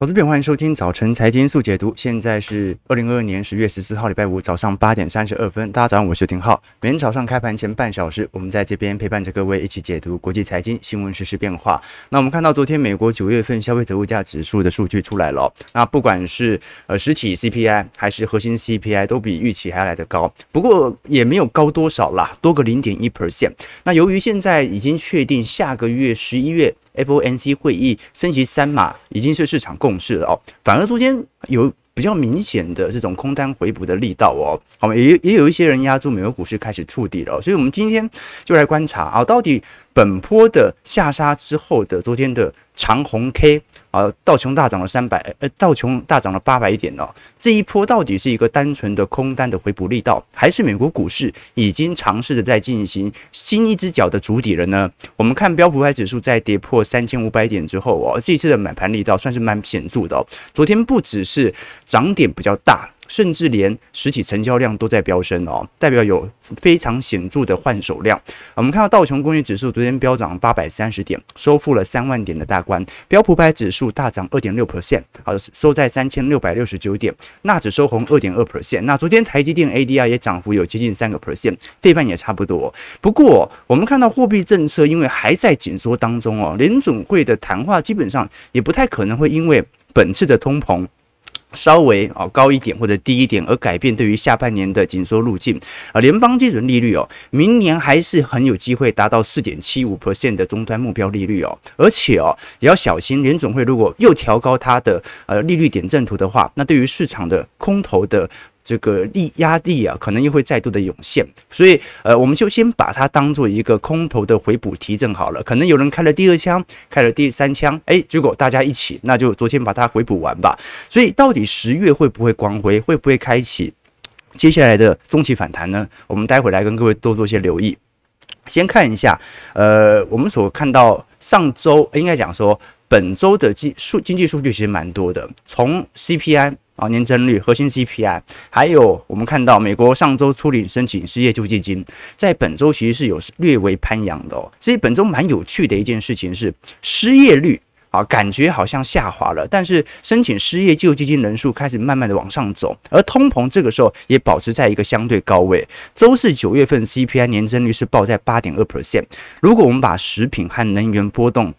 投资朋友，欢迎收听早晨财经速解读。现在是二零二二年十月十四号，礼拜五早上八点三十二分。大家早上好，我是廷浩。每天早上开盘前半小时，我们在这边陪伴着各位一起解读国际财经新闻实、时变化。那我们看到昨天美国九月份消费者物价指数的数据出来了。那不管是呃实体 CPI 还是核心 CPI，都比预期还要来得高。不过也没有高多少啦，多个零点一 percent。那由于现在已经确定下个月十一月。FOMC 会议升级三码已经是市场共识了哦，反而昨天有比较明显的这种空单回补的力道哦，好，也也有一些人压住美国股市开始触底了，所以我们今天就来观察啊，到底。本波的下杀之后的昨天的长红 K 啊，道琼大涨了三百，呃，道琼大涨了八百点哦。这一波到底是一个单纯的空单的回补力道，还是美国股市已经尝试着在进行新一只脚的筑底了呢？我们看标普五百指数在跌破三千五百点之后哦，这一次的买盘力道算是蛮显著的哦。昨天不只是涨点比较大。甚至连实体成交量都在飙升哦，代表有非常显著的换手量。我们看到道琼工业指数昨天飙涨八百三十点，收复了三万点的大关。标普百指数大涨二点六 percent，好，收在三千六百六十九点。纳指收红二点二 percent。那昨天台积电 ADR 也涨幅有接近三个 percent，费半也差不多。不过我们看到货币政策因为还在紧缩当中哦，联准会的谈话基本上也不太可能会因为本次的通膨。稍微啊高一点或者低一点，而改变对于下半年的紧缩路径啊，联邦基准利率哦，明年还是很有机会达到四点七五 percent 的终端目标利率哦，而且哦也要小心，联总会如果又调高它的呃利率点阵图的话，那对于市场的空头的。这个力压力啊，可能又会再度的涌现，所以呃，我们就先把它当做一个空头的回补提振好了。可能有人开了第二枪，开了第三枪，哎，结果大家一起，那就昨天把它回补完吧。所以到底十月会不会光辉，会不会开启接下来的中期反弹呢？我们待会来跟各位多做些留意。先看一下，呃，我们所看到上周应该讲说本周的经数经济数据其实蛮多的，从 CPI。啊，年增率、核心 CPI，还有我们看到美国上周初领申请失业救济金，在本周其实是有略微攀扬的哦。所以本周蛮有趣的一件事情是，失业率啊，感觉好像下滑了，但是申请失业救济金人数开始慢慢的往上走，而通膨这个时候也保持在一个相对高位。周四九月份 CPI 年增率是报在八点二 percent。如果我们把食品和能源波动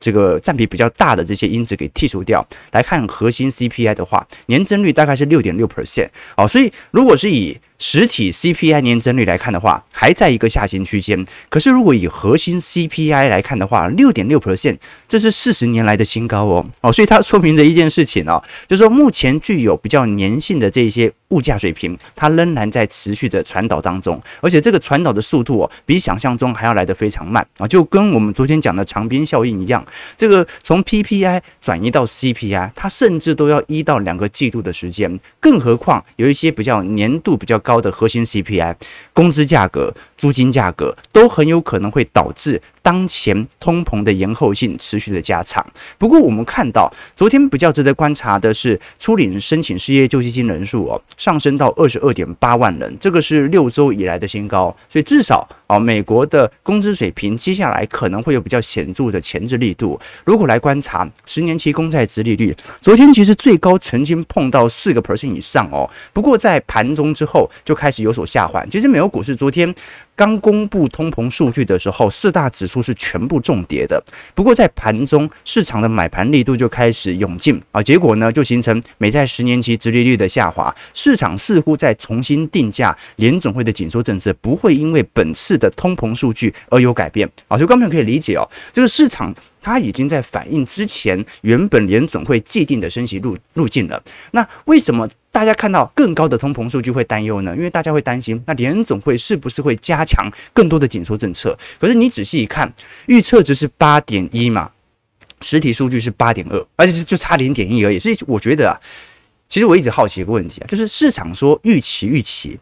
这个占比比较大的这些因子给剔除掉，来看核心 CPI 的话，年增率大概是六点六 percent。好，所以如果是以实体 CPI 年增率来看的话，还在一个下行区间。可是如果以核心 CPI 来看的话，六点六 percent，这是四十年来的新高哦。哦，所以它说明的一件事情哦，就是说目前具有比较粘性的这些物价水平，它仍然在持续的传导当中，而且这个传导的速度哦，比想象中还要来得非常慢啊，就跟我们昨天讲的长边效应一样。这个从 PPI 转移到 CPI，它甚至都要一到两个季度的时间，更何况有一些比较粘度比较高。高的核心 CPI、工资价格、租金价格都很有可能会导致当前通膨的延后性持续的加长。不过，我们看到昨天比较值得观察的是，初领申请失业救济金人数哦上升到二十二点八万人，这个是六周以来的新高。所以至少啊，美国的工资水平接下来可能会有比较显著的前置力度。如果来观察十年期公债殖利率，昨天其实最高曾经碰到四个 percent 以上哦。不过在盘中之后。就开始有所下滑。其实美国股市昨天刚公布通膨数据的时候，四大指数是全部重跌的。不过在盘中，市场的买盘力度就开始涌进啊，结果呢就形成美债十年期殖利率的下滑。市场似乎在重新定价联总会的紧缩政策，不会因为本次的通膨数据而有改变啊。所以观众可以理解哦，这个市场它已经在反映之前原本联总会既定的升息路路径了。那为什么？大家看到更高的通膨数据会担忧呢？因为大家会担心，那联总会是不是会加强更多的紧缩政策？可是你仔细一看，预测值是八点一嘛，实体数据是八点二，而且是就差零点一而已。所以我觉得啊，其实我一直好奇一个问题啊，就是市场说预期预期，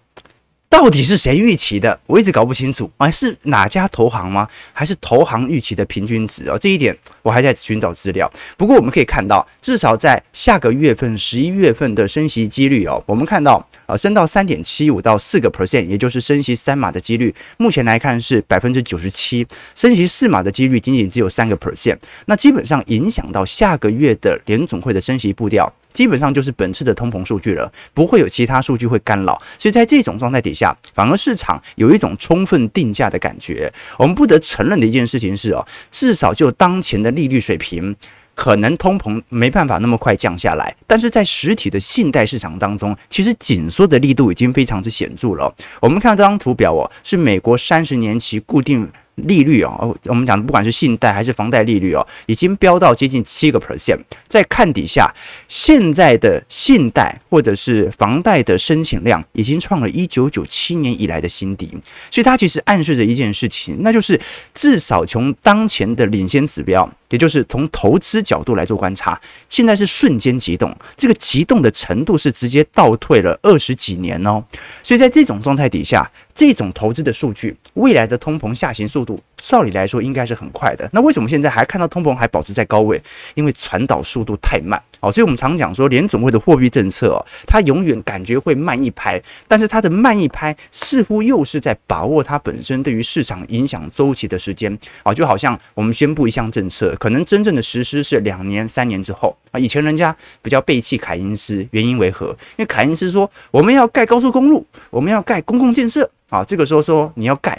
到底是谁预期的？我一直搞不清楚啊，是哪家投行吗？还是投行预期的平均值啊？这一点我还在寻找资料。不过我们可以看到，至少在下个月份十一月份的升息几率哦，我们看到啊，升到三点七五到四个 percent，也就是升息三码的几率，目前来看是百分之九十七，升息四码的几率仅仅只有三个 percent。那基本上影响到下个月的联总会的升息步调。基本上就是本次的通膨数据了，不会有其他数据会干扰，所以在这种状态底下，反而市场有一种充分定价的感觉。我们不得承认的一件事情是哦，至少就当前的利率水平，可能通膨没办法那么快降下来，但是在实体的信贷市场当中，其实紧缩的力度已经非常之显著了。我们看这张图表哦，是美国三十年期固定。利率哦，我们讲的不管是信贷还是房贷利率哦，已经飙到接近七个 percent。再看底下，现在的信贷或者是房贷的申请量已经创了一九九七年以来的新低，所以它其实暗示着一件事情，那就是至少从当前的领先指标，也就是从投资角度来做观察，现在是瞬间急动，这个急动的程度是直接倒退了二十几年哦。所以在这种状态底下，这种投资的数据，未来的通膨下行速度，照理来说应该是很快的。那为什么现在还看到通膨还保持在高位？因为传导速度太慢哦。所以我们常讲说，联准会的货币政策哦，它永远感觉会慢一拍，但是它的慢一拍似乎又是在把握它本身对于市场影响周期的时间啊，就好像我们宣布一项政策，可能真正的实施是两年、三年之后啊。以前人家比较背弃凯因斯，原因为何？因为凯因斯说我们要盖高速公路，我们要盖公共建设。啊，这个时候说你要盖，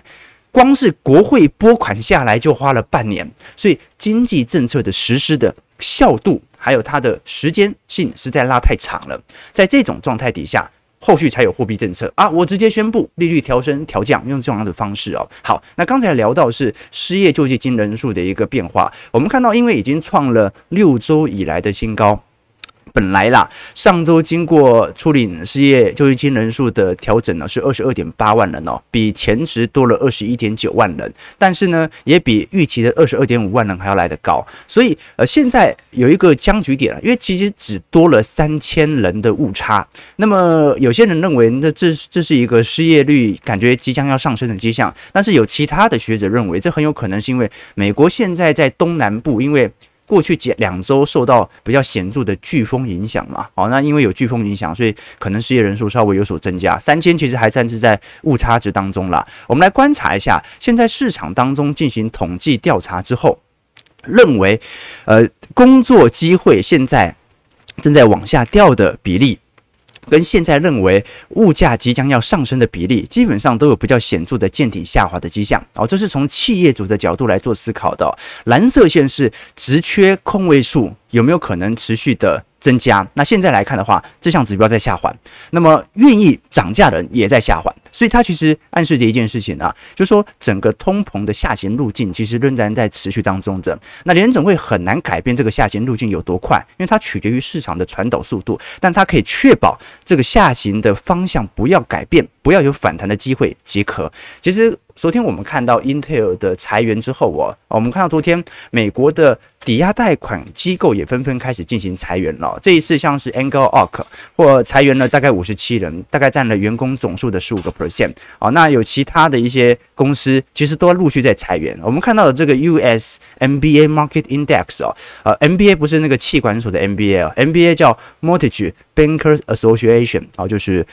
光是国会拨款下来就花了半年，所以经济政策的实施的效度还有它的时间性实在拉太长了。在这种状态底下，后续才有货币政策啊，我直接宣布利率调升调降，用这样的方式哦。好，那刚才聊到是失业救济金人数的一个变化，我们看到因为已经创了六周以来的新高。本来啦，上周经过处理失业救济金人数的调整呢，是二十二点八万人哦，比前值多了二十一点九万人，但是呢，也比预期的二十二点五万人还要来得高。所以呃，现在有一个僵局点了，因为其实只多了三千人的误差。那么有些人认为，那这这是一个失业率感觉即将要上升的迹象，但是有其他的学者认为，这很有可能是因为美国现在在东南部，因为过去几两周受到比较显著的飓风影响嘛，好，那因为有飓风影响，所以可能失业人数稍微有所增加。三千其实还算是在误差值当中啦。我们来观察一下，现在市场当中进行统计调查之后，认为，呃，工作机会现在正在往下掉的比例。跟现在认为物价即将要上升的比例，基本上都有比较显著的见顶下滑的迹象。哦，这是从企业主的角度来做思考的。蓝色线是直缺空位数有没有可能持续的增加？那现在来看的话，这项指标在下滑，那么愿意涨价的人也在下滑。所以它其实暗示着一件事情啊，就是说整个通膨的下行路径其实仍然在持续当中的。那联总会很难改变这个下行路径有多快，因为它取决于市场的传导速度，但它可以确保这个下行的方向不要改变，不要有反弹的机会即可。其实。昨天我们看到 Intel 的裁员之后，哦，我们看到昨天美国的抵押贷款机构也纷纷开始进行裁员了。这一次像是 Angle Oak 或裁员了大概五十七人，大概占了员工总数的十五个 percent。啊，那有其他的一些公司其实都陆续在裁员。我们看到的这个 US MBA Market Index 哦，呃，MBA 不是那个气管所的 MBA，MBA 叫 Mortgage Bankers Association，啊，就是。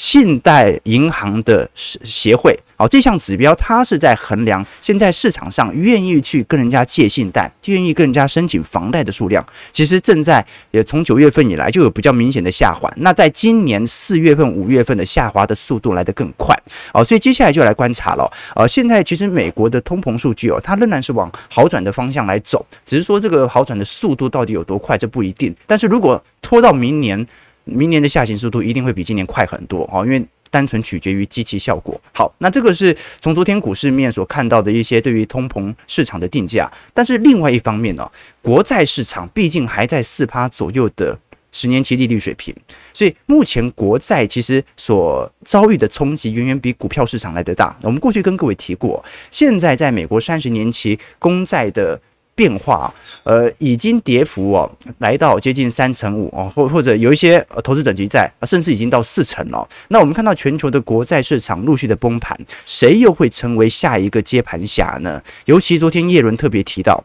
信贷银行的协会，好，这项指标它是在衡量现在市场上愿意去跟人家借信贷、愿意跟人家申请房贷的数量，其实正在也从九月份以来就有比较明显的下滑。那在今年四月份、五月份的下滑的速度来得更快，哦，所以接下来就来观察了。呃，现在其实美国的通膨数据哦，它仍然是往好转的方向来走，只是说这个好转的速度到底有多快，这不一定。但是如果拖到明年，明年的下行速度一定会比今年快很多哦，因为单纯取决于基期效果。好，那这个是从昨天股市面所看到的一些对于通膨市场的定价。但是另外一方面呢，国债市场毕竟还在四趴左右的十年期利率水平，所以目前国债其实所遭遇的冲击远远比股票市场来得大。我们过去跟各位提过，现在在美国三十年期公债的。变化，呃，已经跌幅哦，来到接近三成五哦，或或者有一些投资等级债，甚至已经到四成了。那我们看到全球的国债市场陆续的崩盘，谁又会成为下一个接盘侠呢？尤其昨天叶伦特别提到，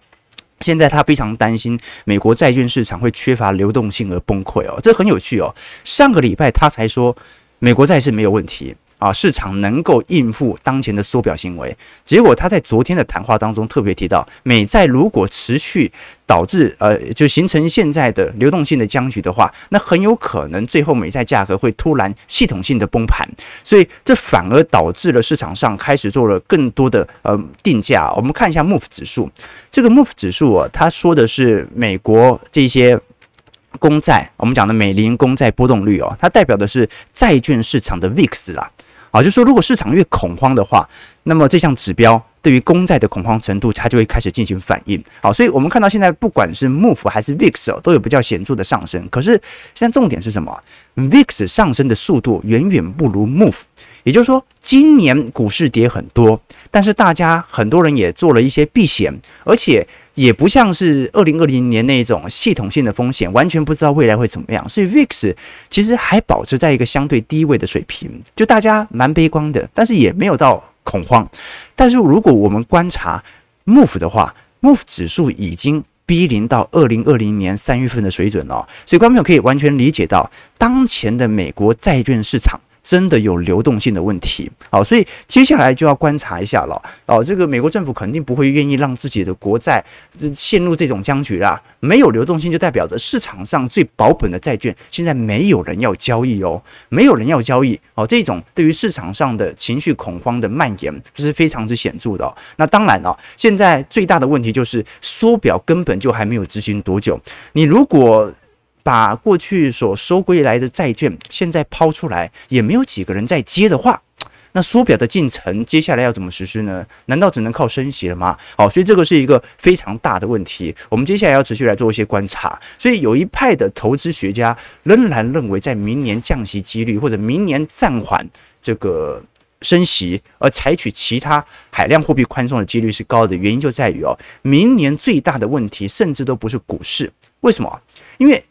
现在他非常担心美国债券市场会缺乏流动性而崩溃哦，这很有趣哦。上个礼拜他才说美国债是没有问题。啊，市场能够应付当前的缩表行为，结果他在昨天的谈话当中特别提到，美债如果持续导致呃，就形成现在的流动性的僵局的话，那很有可能最后美债价格会突然系统性的崩盘，所以这反而导致了市场上开始做了更多的呃定价。我们看一下 MOVE 指数，这个 MOVE 指数啊，它说的是美国这些。公债，我们讲的美林公债波动率哦，它代表的是债券市场的 VIX 啦，就是说如果市场越恐慌的话，那么这项指标对于公债的恐慌程度，它就会开始进行反应。好，所以我们看到现在不管是 MOVE 还是 VIX 哦，都有比较显著的上升。可是现在重点是什么？VIX 上升的速度远远不如 MOVE。也就是说，今年股市跌很多，但是大家很多人也做了一些避险，而且也不像是二零二零年那种系统性的风险，完全不知道未来会怎么样。所以 VIX 其实还保持在一个相对低位的水平，就大家蛮悲观的，但是也没有到恐慌。但是如果我们观察 MOVE 的话，MOVE 指数已经逼临到二零二零年三月份的水准了，所以观众朋友可以完全理解到当前的美国债券市场。真的有流动性的问题，好，所以接下来就要观察一下了。哦，这个美国政府肯定不会愿意让自己的国债陷入这种僵局啦。没有流动性，就代表着市场上最保本的债券现在没有人要交易哦，没有人要交易哦。这种对于市场上的情绪恐慌的蔓延，这是非常之显著的。那当然了，现在最大的问题就是缩表根本就还没有执行多久。你如果把过去所收归来的债券现在抛出来，也没有几个人在接的话，那缩表的进程接下来要怎么实施呢？难道只能靠升息了吗？好，所以这个是一个非常大的问题。我们接下来要持续来做一些观察。所以有一派的投资学家仍然认为，在明年降息几率或者明年暂缓这个升息，而采取其他海量货币宽松的几率是高的。原因就在于哦，明年最大的问题甚至都不是股市，为什么？因为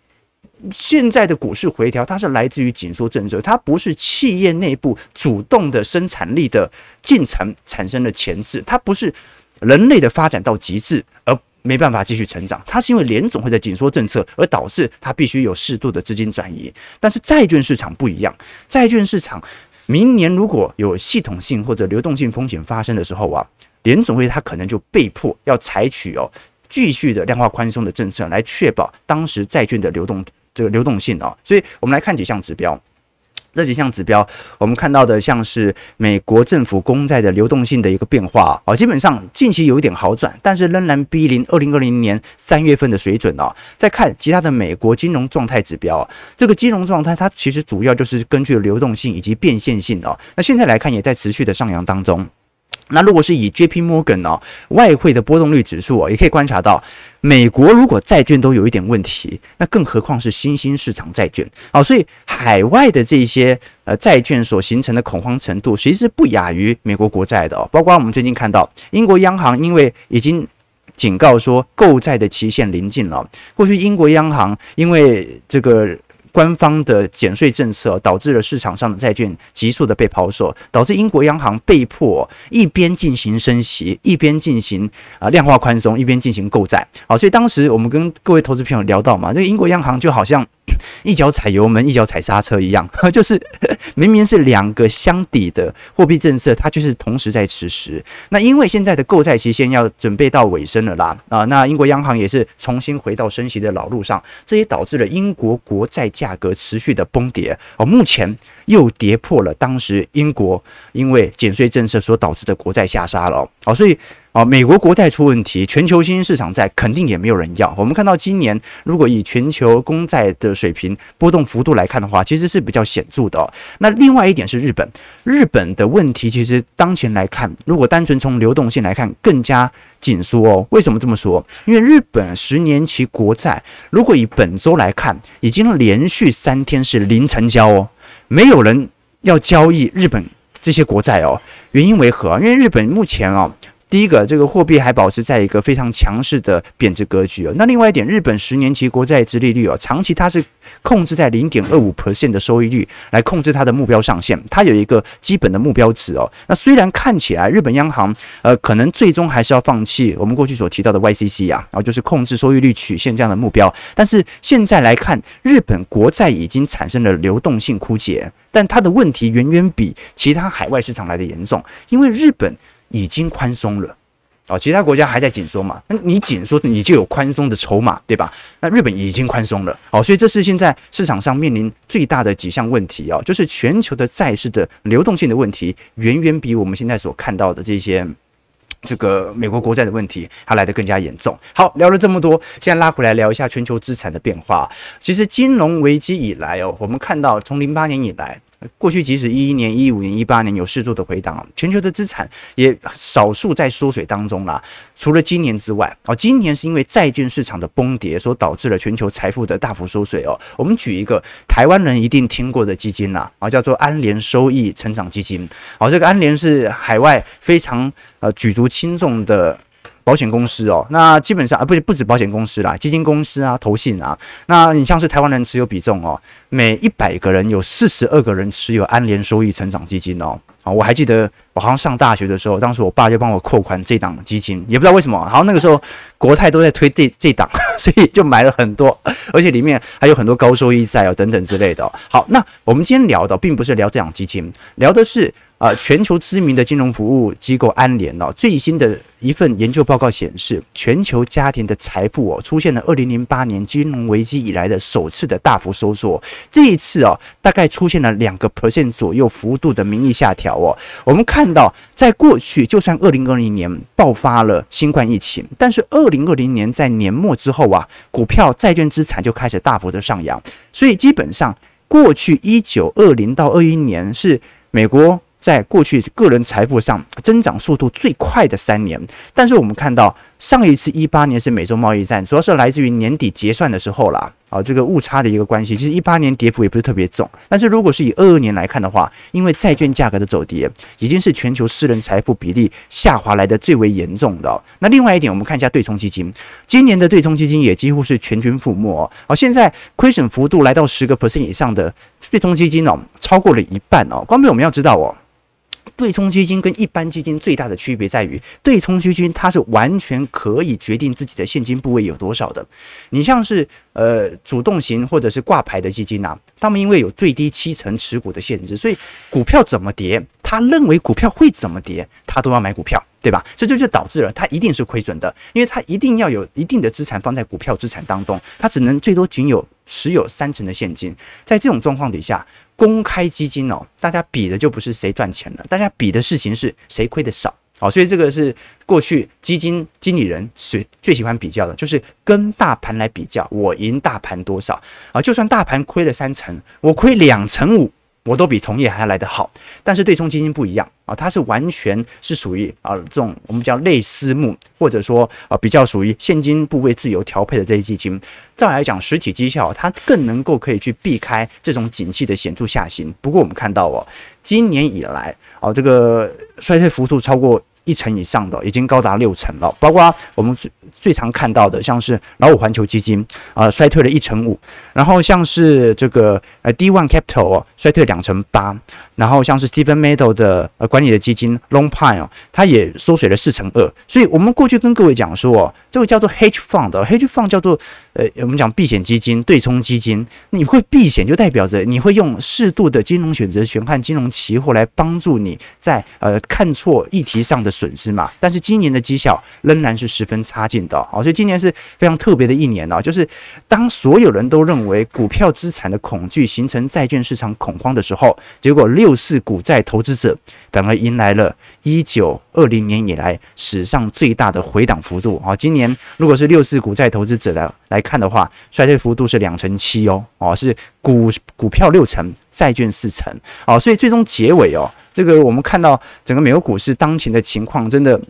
现在的股市回调，它是来自于紧缩政策，它不是企业内部主动的生产力的进程产生了前置，它不是人类的发展到极致而没办法继续成长，它是因为联总会的紧缩政策而导致它必须有适度的资金转移。但是债券市场不一样，债券市场明年如果有系统性或者流动性风险发生的时候啊，联总会它可能就被迫要采取哦继续的量化宽松的政策来确保当时债券的流动。这个流动性啊，所以我们来看几项指标。这几项指标，我们看到的像是美国政府公债的流动性的一个变化啊，基本上近期有一点好转，但是仍然逼临二零二零年三月份的水准啊。再看其他的美国金融状态指标，这个金融状态它其实主要就是根据流动性以及变现性哦。那现在来看也在持续的上扬当中。那如果是以 J P Morgan 哦，外汇的波动率指数哦，也可以观察到，美国如果债券都有一点问题，那更何况是新兴市场债券哦，所以海外的这些呃债券所形成的恐慌程度，其实不亚于美国国债的哦。包括我们最近看到，英国央行因为已经警告说购债的期限临近了，过去英国央行因为这个。官方的减税政策导致了市场上的债券急速的被抛售，导致英国央行被迫一边进行升息，一边进行啊量化宽松，一边进行购债。好，所以当时我们跟各位投资朋友聊到嘛，这个英国央行就好像一脚踩油门，一脚踩刹车一样，就是 明明是两个相抵的货币政策，它就是同时在实施。那因为现在的购债期限要准备到尾声了啦，啊，那英国央行也是重新回到升息的老路上，这也导致了英国国债价。格持续的崩跌哦，目前又跌破了当时英国因为减税政策所导致的国债下杀了哦，所以哦，美国国债出问题，全球新兴市场债肯定也没有人要。我们看到今年如果以全球公债的水平波动幅度来看的话，其实是比较显著的。那另外一点是日本，日本的问题其实当前来看，如果单纯从流动性来看，更加紧缩哦。为什么这么说？因为日本十年期国债如果以本周来看，已经连续。三天是零成交哦，没有人要交易日本这些国债哦。原因为何？因为日本目前哦第一个，这个货币还保持在一个非常强势的贬值格局哦。那另外一点，日本十年期国债殖利率哦，长期它是控制在零点二五 percent 的收益率来控制它的目标上限，它有一个基本的目标值哦。那虽然看起来日本央行呃可能最终还是要放弃我们过去所提到的 YCC 啊，然后就是控制收益率曲线这样的目标，但是现在来看，日本国债已经产生了流动性枯竭，但它的问题远远比其他海外市场来的严重，因为日本。已经宽松了，哦，其他国家还在紧缩嘛？那你紧缩，你就有宽松的筹码，对吧？那日本已经宽松了，哦，所以这是现在市场上面临最大的几项问题哦，就是全球的债市的流动性的问题，远远比我们现在所看到的这些这个美国国债的问题还来得更加严重。好，聊了这么多，现在拉回来聊一下全球资产的变化。其实金融危机以来哦，我们看到从零八年以来。过去即使一一年、一五年、一八年有适度的回档，全球的资产也少数在缩水当中啦。除了今年之外，哦，今年是因为债券市场的崩跌所导致了全球财富的大幅缩水哦。我们举一个台湾人一定听过的基金呐，啊，叫做安联收益成长基金。哦，这个安联是海外非常呃举足轻重的。保险公司哦，那基本上啊，不不止保险公司啦，基金公司啊，投信啊，那你像是台湾人持有比重哦，每一百个人有四十二个人持有安联收益成长基金哦，啊，我还记得我好像上大学的时候，当时我爸就帮我扣款这档基金，也不知道为什么，好像那个时候国泰都在推这这档，所以就买了很多，而且里面还有很多高收益债哦等等之类的。好，那我们今天聊的并不是聊这档基金，聊的是。啊，全球知名的金融服务机构安联哦，最新的一份研究报告显示，全球家庭的财富哦，出现了二零零八年金融危机以来的首次的大幅收缩。这一次哦，大概出现了两个 percent 左右幅度的名义下调我。我们看到，在过去，就算二零二零年爆发了新冠疫情，但是二零二零年在年末之后啊，股票、债券资产就开始大幅的上扬。所以基本上，过去一九二零到二一年是美国。在过去个人财富上增长速度最快的三年，但是我们看到上一次一八年是美洲贸易战，主要是来自于年底结算的时候啦，啊，这个误差的一个关系。其实一八年跌幅也不是特别重，但是如果是以二二年来看的话，因为债券价格的走跌，已经是全球私人财富比例下滑来的最为严重的。那另外一点，我们看一下对冲基金，今年的对冲基金也几乎是全军覆没。好，现在亏损幅度来到十个 percent 以上的对冲基金哦，超过了一半哦。光明，我们要知道哦。对冲基金跟一般基金最大的区别在于，对冲基金它是完全可以决定自己的现金部位有多少的。你像是呃主动型或者是挂牌的基金啊，他们因为有最低七成持股的限制，所以股票怎么跌，他认为股票会怎么跌，他都要买股票。对吧？所以这就导致了它一定是亏损的，因为它一定要有一定的资产放在股票资产当中，它只能最多仅有持有三成的现金。在这种状况底下，公开基金哦，大家比的就不是谁赚钱了，大家比的事情是谁亏的少。好，所以这个是过去基金经理人最最喜欢比较的，就是跟大盘来比较，我赢大盘多少啊？就算大盘亏了三成，我亏两成五。我都比同业还要来得好，但是对冲基金不一样啊，它是完全是属于啊这种我们叫类私募，或者说啊比较属于现金部位自由调配的这些基金。再来讲实体绩效，它更能够可以去避开这种景气的显著下行。不过我们看到哦，今年以来啊这个衰退幅度超过一成以上的，已经高达六成了，包括我们最最常看到的，像是老五环球基金啊、衰退了一成五，然后像是这个呃 D One Capital 哦，衰退两成八，然后像是 Stephen Meadow 的呃管理的基金 Long Pine 哦，它也缩水了四成二。所以我们过去跟各位讲说哦，这个叫做 Hedge Fund，Hedge Fund 叫做呃我们讲避险基金、对冲基金，你会避险就代表着你会用适度的金融选择权和金融期货来帮助你在呃看错议题上的。损失嘛，但是今年的绩效仍然是十分差劲的哦，所以今年是非常特别的一年哦。就是当所有人都认为股票资产的恐惧形成债券市场恐慌的时候，结果六四股债投资者反而迎来了一九二零年以来史上最大的回档幅度啊。今年如果是六四股债投资者来来看的话，衰退幅度是两成七哦哦，是股股票六成，债券四成哦，所以最终结尾哦。这个我们看到整个美国股市当前的情况，真的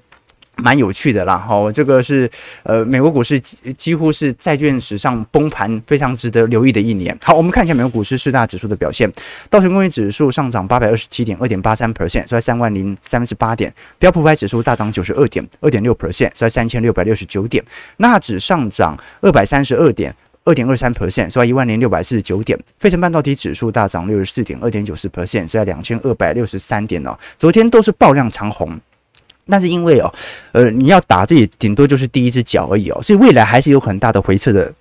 蛮有趣的啦，哈，这个是呃，美国股市几乎是债券史上崩盘非常值得留意的一年。好，我们看一下美国股市四大指数的表现，道琼工业指数上涨八百二十七点，二点八三 percent，收在三万零三十八点；标普五百指数大涨九十二点，二点六 percent，收在三千六百六十九点；纳指上涨二百三十二点，二点二三 percent，收在一万零六百四十九点；费城半导体指数大涨六十四点，二点九四 percent，收在两千二百六十三点哦。昨天都是爆量长红。那是因为哦，呃，你要打这里顶多就是第一只脚而已哦，所以未来还是有很大的回撤的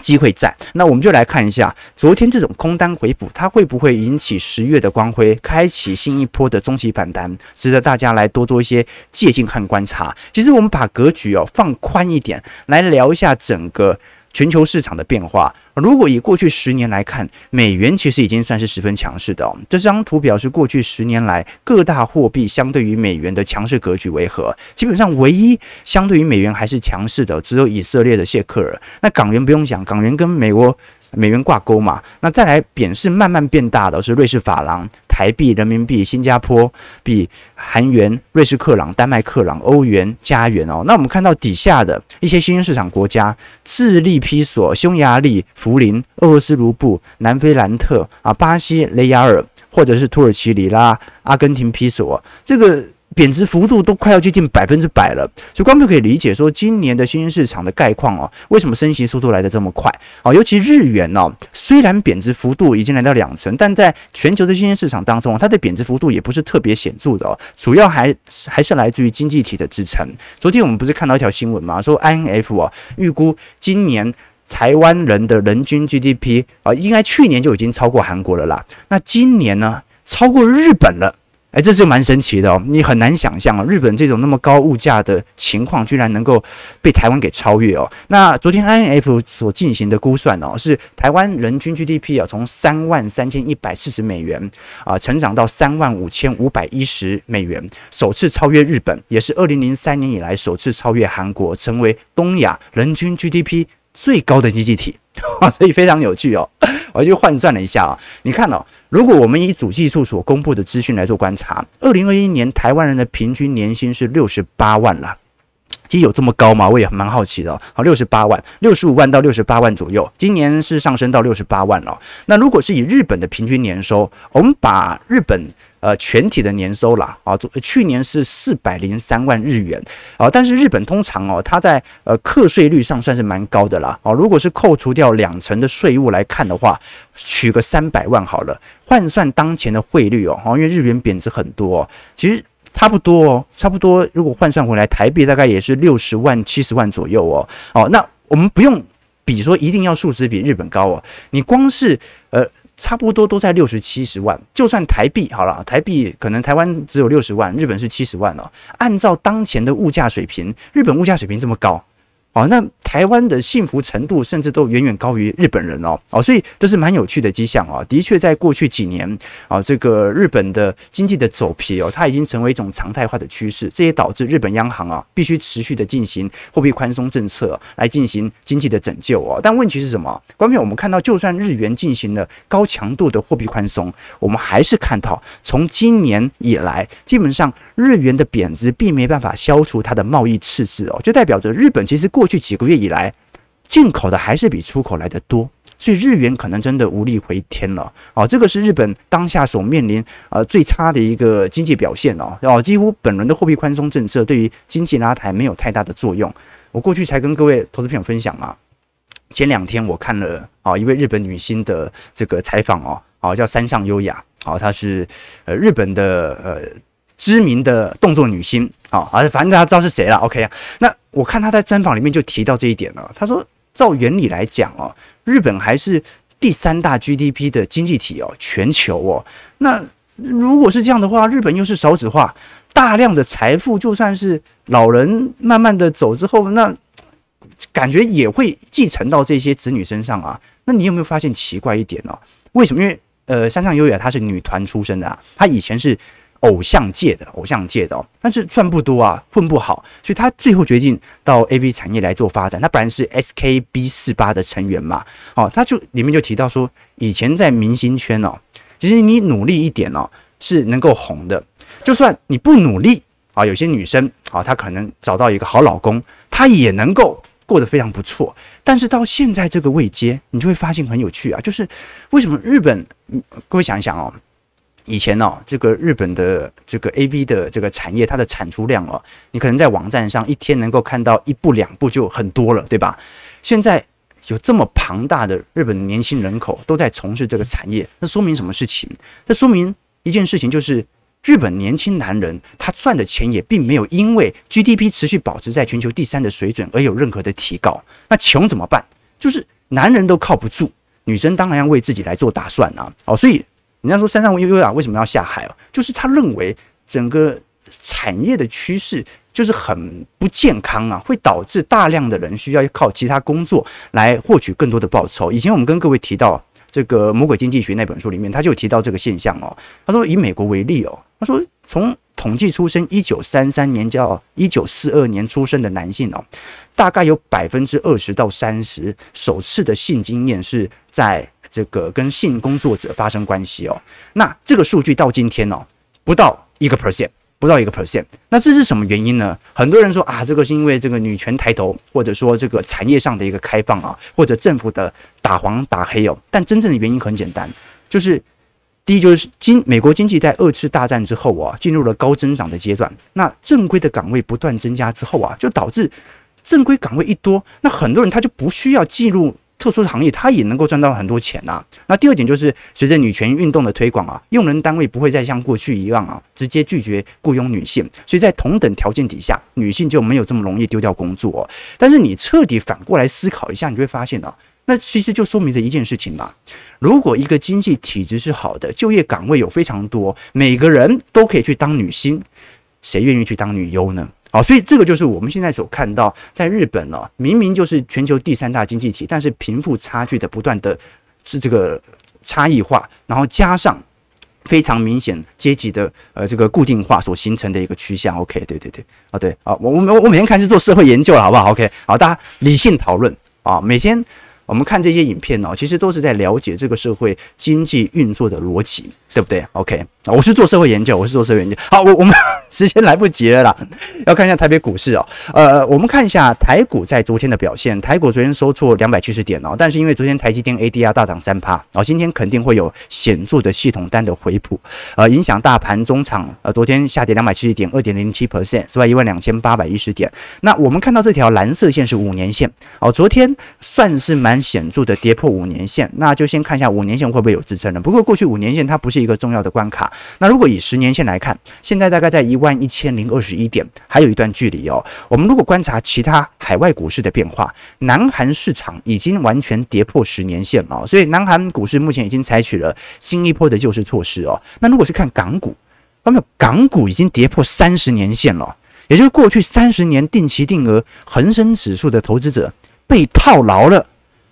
机会在。那我们就来看一下昨天这种空单回补，它会不会引起十月的光辉，开启新一波的中期反弹，值得大家来多做一些借鉴和观察。其实我们把格局哦放宽一点，来聊一下整个。全球市场的变化，如果以过去十年来看，美元其实已经算是十分强势的。这张图表示过去十年来各大货币相对于美元的强势格局为何？基本上唯一相对于美元还是强势的，只有以色列的谢克尔。那港元不用讲，港元跟美国。美元挂钩嘛，那再来贬是慢慢变大的是瑞士法郎、台币、人民币、新加坡币、韩元、瑞士克朗、丹麦克朗、欧元、加元哦。那我们看到底下的一些新兴市场国家，智利批索、匈牙利福林、俄罗斯卢布、南非兰特啊、巴西雷亚尔，或者是土耳其里拉、阿根廷批索，这个。贬值幅度都快要接近百分之百了，所以观众可以理解说，今年的新兴市场的概况哦，为什么升息速度来得这么快啊？尤其日元哦，虽然贬值幅度已经来到两成，但在全球的新兴市场当中，它的贬值幅度也不是特别显著的哦，主要还还是来自于经济体的支撑。昨天我们不是看到一条新闻吗？说 INF 哦，预估今年台湾人的人均 GDP 啊，应该去年就已经超过韩国了啦，那今年呢，超过日本了。哎，这是蛮神奇的哦，你很难想象啊，日本这种那么高物价的情况，居然能够被台湾给超越哦。那昨天 INF 所进行的估算哦，是台湾人均 GDP 啊，从三万三千一百四十美元啊，成长到三万五千五百一十美元，首次超越日本，也是二零零三年以来首次超越韩国，成为东亚人均 GDP 最高的经济体。所以非常有趣哦，我就换算了一下啊，你看哦，如果我们以主计处所公布的资讯来做观察，二零二一年台湾人的平均年薪是六十八万了。其实有这么高吗？我也蛮好奇的。好，六十八万，六十五万到六十八万左右，今年是上升到六十八万了。那如果是以日本的平均年收，我们把日本呃全体的年收啦啊，去年是四百零三万日元啊，但是日本通常哦，它在呃课税率上算是蛮高的啦啊，如果是扣除掉两成的税务来看的话，取个三百万好了，换算当前的汇率哦，因为日元贬值很多，其实。差不多哦，差不多。如果换算回来，台币大概也是六十万、七十万左右哦。哦，那我们不用比说一定要数值比日本高哦。你光是呃，差不多都在六十七十万。就算台币好了，台币可能台湾只有六十万，日本是七十万哦。按照当前的物价水平，日本物价水平这么高。哦，那台湾的幸福程度甚至都远远高于日本人哦，哦，所以这是蛮有趣的迹象哦。的确，在过去几年啊，这个日本的经济的走皮哦，它已经成为一种常态化的趋势，这也导致日本央行啊必须持续的进行货币宽松政策来进行经济的拯救哦。但问题是什么？关键我们看到，就算日元进行了高强度的货币宽松，我们还是看到从今年以来，基本上日元的贬值并没办法消除它的贸易赤字哦，就代表着日本其实过过去几个月以来，进口的还是比出口来的多，所以日元可能真的无力回天了。哦，这个是日本当下所面临呃最差的一个经济表现哦。哦，几乎本轮的货币宽松政策对于经济拉抬没有太大的作用。我过去才跟各位投资朋友分享嘛，前两天我看了啊一位日本女星的这个采访哦，哦叫山上优雅，哦她是呃日本的呃。知名的动作女星啊，啊，反正大家知道是谁了。OK，那我看他在专访里面就提到这一点了。他说，照原理来讲哦，日本还是第三大 GDP 的经济体哦，全球哦。那如果是这样的话，日本又是少子化，大量的财富，就算是老人慢慢的走之后，那感觉也会继承到这些子女身上啊。那你有没有发现奇怪一点呢？为什么？因为呃，山上优雅她是女团出身的啊，她以前是。偶像界的偶像界的哦，但是赚不多啊，混不好，所以他最后决定到 AV 产业来做发展。他本来是 SKB 四八的成员嘛，哦，他就里面就提到说，以前在明星圈哦，其实你努力一点哦，是能够红的。就算你不努力啊，有些女生啊，她可能找到一个好老公，她也能够过得非常不错。但是到现在这个位阶，你就会发现很有趣啊，就是为什么日本？各位想一想哦。以前哦，这个日本的这个 AV 的这个产业，它的产出量哦，你可能在网站上一天能够看到一部两部就很多了，对吧？现在有这么庞大的日本年轻人口都在从事这个产业，那说明什么事情？那说明一件事情，就是日本年轻男人他赚的钱也并没有因为 GDP 持续保持在全球第三的水准而有任何的提高。那穷怎么办？就是男人都靠不住，女生当然要为自己来做打算啊！哦，所以。人家说山上优优啊，为什么要下海哦？就是他认为整个产业的趋势就是很不健康啊，会导致大量的人需要靠其他工作来获取更多的报酬。以前我们跟各位提到这个《魔鬼经济学》那本书里面，他就提到这个现象哦。他说以美国为例哦，他说从统计出生一九三三年到一九四二年出生的男性哦，大概有百分之二十到三十首次的性经验是在。这个跟性工作者发生关系哦，那这个数据到今天哦，不到一个 percent，不到一个 percent，那这是什么原因呢？很多人说啊，这个是因为这个女权抬头，或者说这个产业上的一个开放啊，或者政府的打黄打黑哦。但真正的原因很简单，就是第一就是经美国经济在二次大战之后啊，进入了高增长的阶段，那正规的岗位不断增加之后啊，就导致正规岗位一多，那很多人他就不需要进入。特殊的行业，它也能够赚到很多钱呐、那第二点就是，随着女权运动的推广啊，用人单位不会再像过去一样啊，直接拒绝雇佣女性。所以在同等条件底下，女性就没有这么容易丢掉工作、但是你彻底反过来思考一下，你就会发现、啊，那其实就说明着一件事情嘛。如果一个经济体制是好的，就业岗位有非常多，每个人都可以去当女星，谁愿意去当女优呢？好，所以这个就是我们现在所看到，在日本呢、明明就是全球第三大经济体，但是贫富差距的不断的是这个差异化，然后加上非常明显阶级的呃这个固定化所形成的一个趋向。OK，对对对，啊对啊，我我我我每天开始做社会研究了，好不好？OK，好，大家理性讨论啊，每天我们看这些影片哦，其实都是在了解这个社会经济运作的逻辑，对不对？OK，我是做社会研究，我是做社会研究。好，我我们。时间来不及了啦，要看一下台北股市哦。呃，我们看一下台股在昨天的表现。台股昨天收挫两百七十点哦，但是因为昨天台积电 ADR 大涨三趴，然后今天肯定会有显著的系统单的回补，呃，影响大盘中场呃，昨天下跌两百七十点，二点零七 percent，是吧一万两千八百一十点。那我们看到这条蓝色线是五年线哦，昨天算是蛮显著的跌破五年线，那就先看一下五年线会不会有支撑了。不过过去五年线它不是一个重要的关卡。那如果以十年线来看，现在大概在一。万一千零二十一点，还有一段距离哦。我们如果观察其他海外股市的变化，南韩市场已经完全跌破十年线了，所以南韩股市目前已经采取了新一波的救市措施哦。那如果是看港股，那么港股已经跌破三十年线了，也就是过去三十年定期定额恒生指数的投资者被套牢了。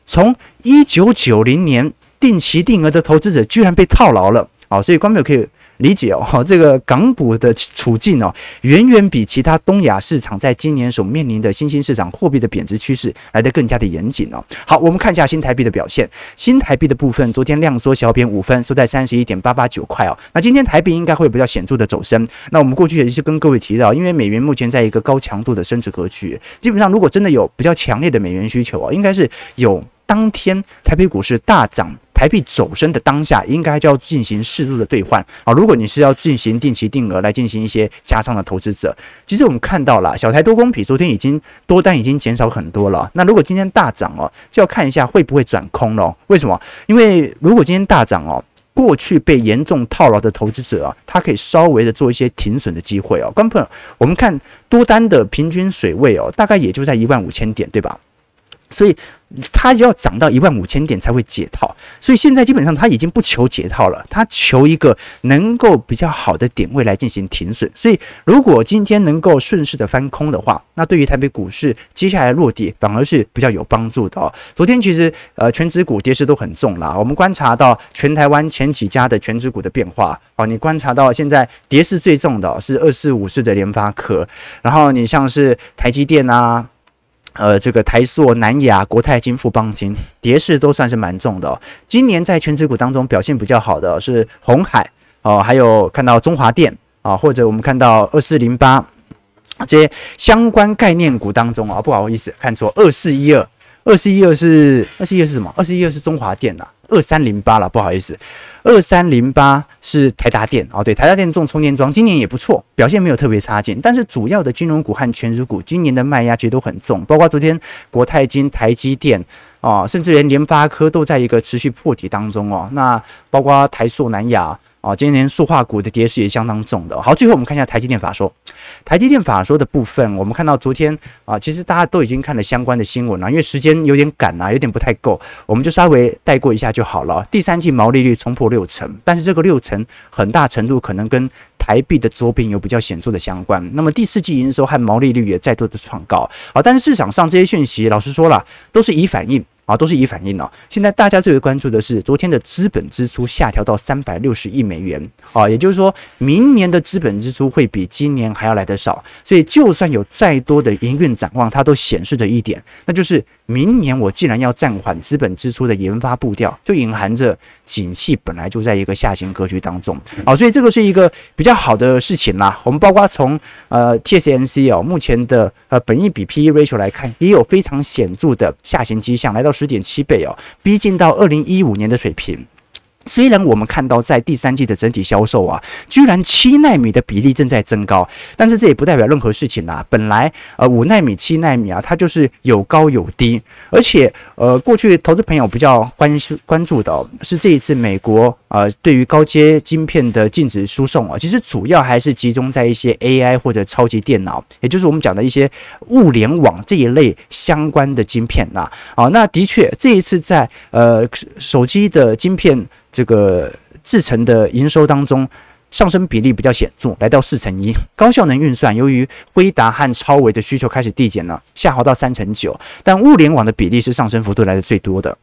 从一九九零年定期定额的投资者居然被套牢了，好，所以观众可以。理解哦，这个港股的处境哦，远远比其他东亚市场在今年所面临的新兴市场货币的贬值趋势来得更加的严谨哦。好，我们看一下新台币的表现。新台币的部分，昨天量缩小贬五分，收在三十一点八八九块哦。那今天台币应该会比较显著的走升。那我们过去也是跟各位提到，因为美元目前在一个高强度的升值格局，基本上如果真的有比较强烈的美元需求哦，应该是有当天台北股市大涨。台币走升的当下，应该就要进行适度的兑换啊。如果你是要进行定期定额来进行一些加仓的投资者，其实我们看到了小台多空比昨天已经多单已经减少很多了。那如果今天大涨哦，就要看一下会不会转空了。为什么？因为如果今天大涨哦，过去被严重套牢的投资者啊，他可以稍微的做一些停损的机会哦。观众朋友，我们看多单的平均水位哦，大概也就在一万五千点，对吧？所以它要涨到一万五千点才会解套，所以现在基本上它已经不求解套了，它求一个能够比较好的点位来进行停损。所以如果今天能够顺势的翻空的话，那对于台北股市接下来落地反而是比较有帮助的哦。昨天其实呃权值股跌势都很重啦，我们观察到全台湾前几家的权值股的变化哦，你观察到现在跌势最重的是二四五四的联发科，然后你像是台积电啊。呃，这个台塑、南亚、国泰金、富邦金跌势都算是蛮重的。今年在全职股当中表现比较好的是红海哦，还有看到中华电啊，或者我们看到二四零八这些相关概念股当中啊，不好意思看错，二四一二，二四一二是二四一二是什么？二四一二是中华电呐、啊。二三零八了，不好意思，二三零八是台达电哦，对，台达电重充电桩，今年也不错，表现没有特别差劲。但是主要的金融股和权值股今年的卖压其实都很重，包括昨天国泰金、台积电啊、哦，甚至连联发科都在一个持续破底当中哦。那包括台塑、南亚。哦，今年塑化股的跌势也相当重的。好，最后我们看一下台积电法说。台积电法说的部分，我们看到昨天啊，其实大家都已经看了相关的新闻了，因为时间有点赶啊，有点不太够，我们就稍微带过一下就好了。第三季毛利率冲破六成，但是这个六成很大程度可能跟台币的走贬有比较显著的相关。那么第四季营收和毛利率也再度的创高。好，但是市场上这些讯息，老实说了，都是以反应。啊，都是以反应哦。现在大家最为关注的是昨天的资本支出下调到三百六十亿美元啊，也就是说明年的资本支出会比今年还要来得少。所以就算有再多的营运展望，它都显示着一点，那就是明年我既然要暂缓资本支出的研发步调，就隐含着景气本来就在一个下行格局当中。啊，所以这个是一个比较好的事情啦。我们包括从呃 TSMC 哦目前的呃本益比 PE ratio 来看，也有非常显著的下行迹象，来到。十点七倍哦，逼近到二零一五年的水平。虽然我们看到在第三季的整体销售啊，居然七纳米的比例正在增高，但是这也不代表任何事情呐。本来呃五纳米、七纳米啊，它就是有高有低，而且呃过去投资朋友比较关关注的是这一次美国呃对于高阶晶片的禁止输送啊，其实主要还是集中在一些 AI 或者超级电脑，也就是我们讲的一些物联网这一类相关的晶片呐。啊，那的确这一次在呃手机的晶片。这个制成的营收当中上升比例比较显著，来到四成一。高效能运算由于辉达和超微的需求开始递减了，下滑到三成九。但物联网的比例是上升幅度来的最多的，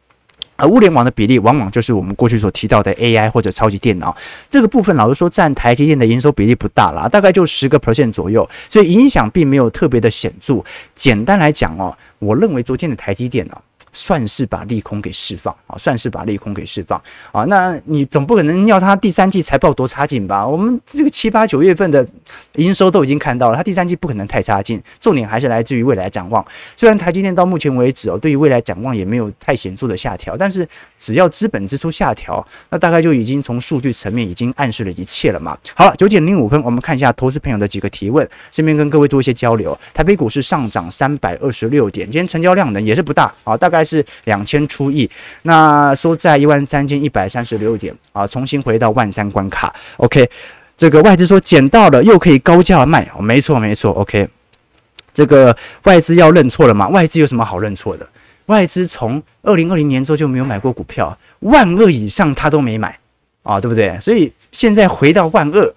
而物联网的比例往往就是我们过去所提到的 AI 或者超级电脑这个部分。老实说，占台积电的营收比例不大啦，大概就十个 percent 左右，所以影响并没有特别的显著。简单来讲哦，我认为昨天的台积电啊。算是把利空给释放啊，算是把利空给释放啊。那你总不可能要他第三季财报多差劲吧？我们这个七八九月份的营收都已经看到了，他第三季不可能太差劲。重点还是来自于未来展望。虽然台积电到目前为止哦，对于未来展望也没有太显著的下调，但是只要资本支出下调，那大概就已经从数据层面已经暗示了一切了嘛。好了，九点零五分，我们看一下投资朋友的几个提问，顺便跟各位做一些交流。台北股市上涨三百二十六点，今天成交量呢也是不大啊，大概。大概是两千出亿，那收在一万三千一百三十六点啊，重新回到万三关卡。OK，这个外资说捡到了，又可以高价卖，没错没错。OK，这个外资要认错了吗？外资有什么好认错的？外资从二零二零年之后就没有买过股票，万二以上他都没买啊，对不对？所以现在回到万二，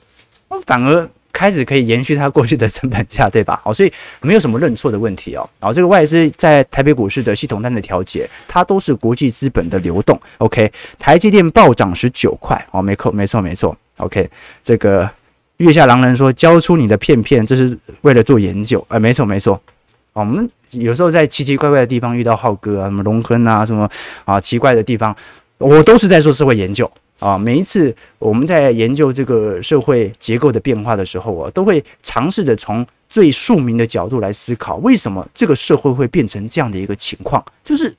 反而。开始可以延续它过去的成本价，对吧？好，所以没有什么认错的问题哦。然后这个外资在台北股市的系统单的调节，它都是国际资本的流动。OK，台积电暴涨十九块哦，没错，没错，没错。OK，这个月下狼人说交出你的片片，这是为了做研究。哎，没错，没错。我们有时候在奇奇怪怪的地方遇到浩哥啊，什么龙亨啊，什么啊奇怪的地方，我都是在做社会研究。啊，每一次我们在研究这个社会结构的变化的时候啊，都会尝试着从最庶民的角度来思考，为什么这个社会会变成这样的一个情况？就是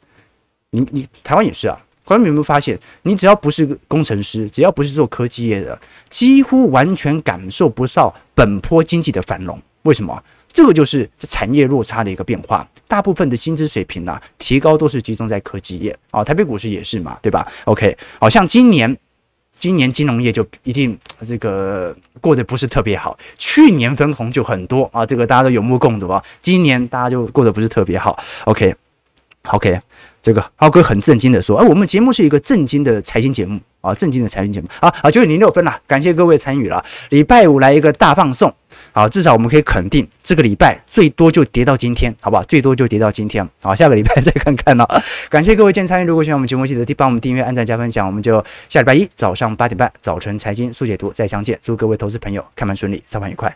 你你台湾也是啊，观众有没有发现，你只要不是工程师，只要不是做科技业的，几乎完全感受不到本坡经济的繁荣。为什么？这个就是产业落差的一个变化。大部分的薪资水平呢、提高都是集中在科技业啊，台北股市也是嘛，对吧？OK，好像今年。今年金融业就一定这个过得不是特别好，去年分红就很多啊，这个大家都有目共睹啊。今年大家就过得不是特别好。，OK OK，这个浩哥很震惊的说，哎，我们节目是一个震惊的财经节目啊，震惊的财经节目啊啊，九点零六分了，感谢各位参与了，礼拜五来一个大放送。好，至少我们可以肯定，这个礼拜最多就跌到今天，好不好？最多就跌到今天。好，下个礼拜再看看了。感谢各位今天参与，如果喜欢我们节目，记得帮我们订阅、按赞、加分享。我们就下礼拜一早上八点半，早晨财经速解读再相见。祝各位投资朋友开盘顺利，操盘愉快。